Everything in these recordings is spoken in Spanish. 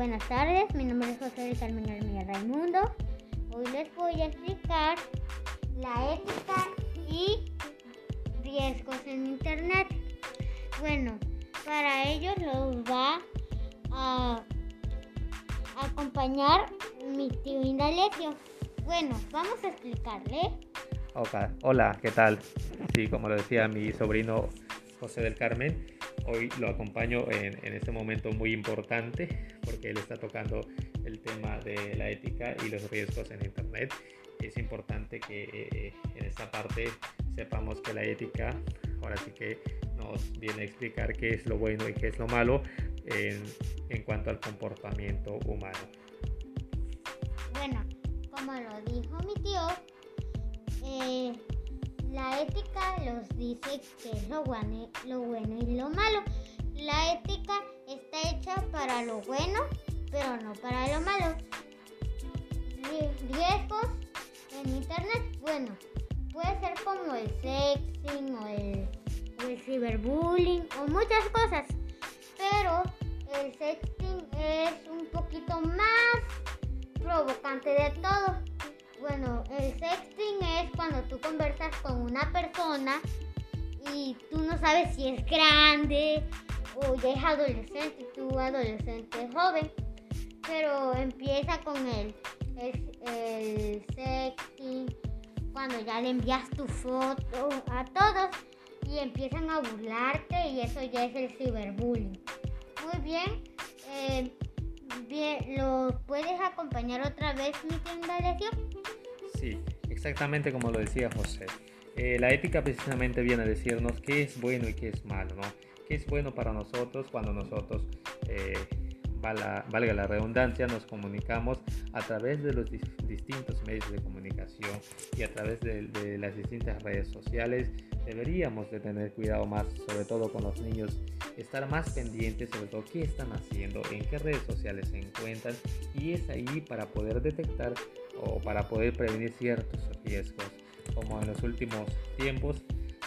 buenas tardes, mi nombre es José de Carmen Hermía Raimundo. Hoy les voy a explicar la ética y riesgos en Internet. Bueno, para ello los va a acompañar mi tío Indalecio. Bueno, vamos a explicarle. Hola, ¿qué tal? Sí, como lo decía mi sobrino José del Carmen, hoy lo acompaño en, este momento muy importante porque él está tocando el tema de la ética y los riesgos en Internet. Es importante que eh, en esta parte sepamos que la ética ahora sí que nos viene a explicar qué es lo bueno y qué es lo malo en, en cuanto al comportamiento humano. Bueno, como lo dijo mi tío, eh, la ética los dice que es lo bueno, lo bueno y lo malo. La ética está hecha para lo bueno, pero no para lo malo. Riesgos en internet, bueno, puede ser como el sexting o el, o el ciberbullying o muchas cosas, pero el sexting es un poquito más provocante de todo. Bueno, el sexting es cuando tú conversas con una persona y tú no sabes si es grande o ya es adolescente, tú adolescente joven, pero empieza con el, el, sexting cuando ya le envías tu foto a todos y empiezan a burlarte y eso ya es el ciberbullying. Muy bien. Bien, ¿lo puedes acompañar otra vez, mi tienda Sí, exactamente como lo decía José. Eh, la ética precisamente viene a decirnos qué es bueno y qué es malo, ¿no? ¿Qué es bueno para nosotros cuando nosotros, eh, valga, la redundancia, nos comunicamos a través de los distintos medios de comunicación y a través de, de las distintas redes sociales? Deberíamos de tener cuidado más, sobre todo con los niños, estar más pendientes sobre todo qué están haciendo, en qué redes sociales se encuentran y es ahí para poder detectar o para poder prevenir ciertos riesgos, como en los últimos tiempos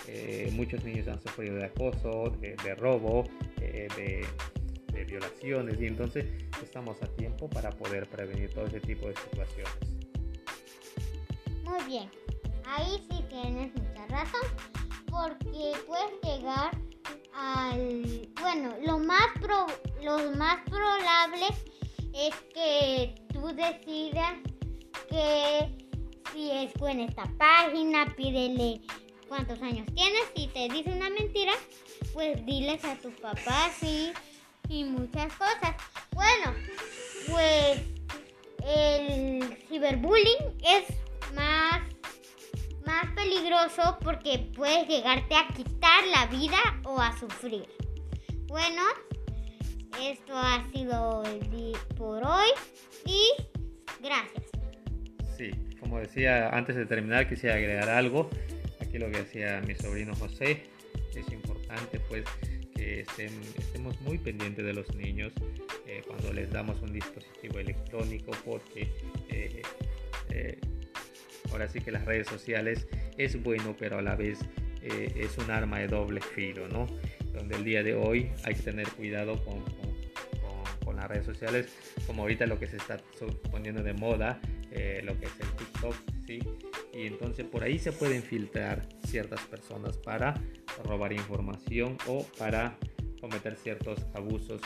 eh, muchos niños han sufrido de acoso, de, robo, eh, de, de, violaciones y entonces estamos a tiempo para poder prevenir todo ese tipo de situaciones. Muy bien, ahí sí tienes mucha razón porque puedes llegar al... Lo más, pro, más probable es que tú decidas que si es buena esta página, pídele cuántos años tienes. Si te dice una mentira, pues diles a tus papás y, y muchas cosas. Bueno, pues el ciberbullying es más, más peligroso porque puedes llegarte a quitar la vida o a sufrir. Bueno, esto ha sido por hoy y gracias. Sí, como decía antes de terminar, quisiera agregar algo. Aquí lo que decía mi sobrino José, es importante pues que estemos muy pendientes de los niños eh, cuando les damos un dispositivo electrónico porque eh, eh, ahora sí que las redes sociales es bueno pero a la vez es un arma de doble filo, ¿no? Donde el día de hoy hay que tener cuidado con, con las redes sociales, como ahorita lo que se está poniendo de moda, eh, lo que es el TikTok, ¿sí? Y entonces por ahí se pueden filtrar ciertas personas para robar información o para cometer ciertos abusos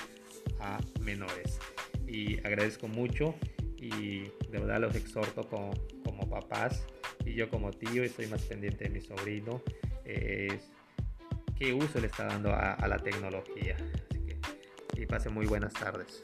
a menores. Y agradezco mucho y de verdad los exhorto como, como papás y yo como tío estoy más pendiente de mi sobrino. Qué uso le está dando a, la tecnología. Así que y pase muy buenas tardes.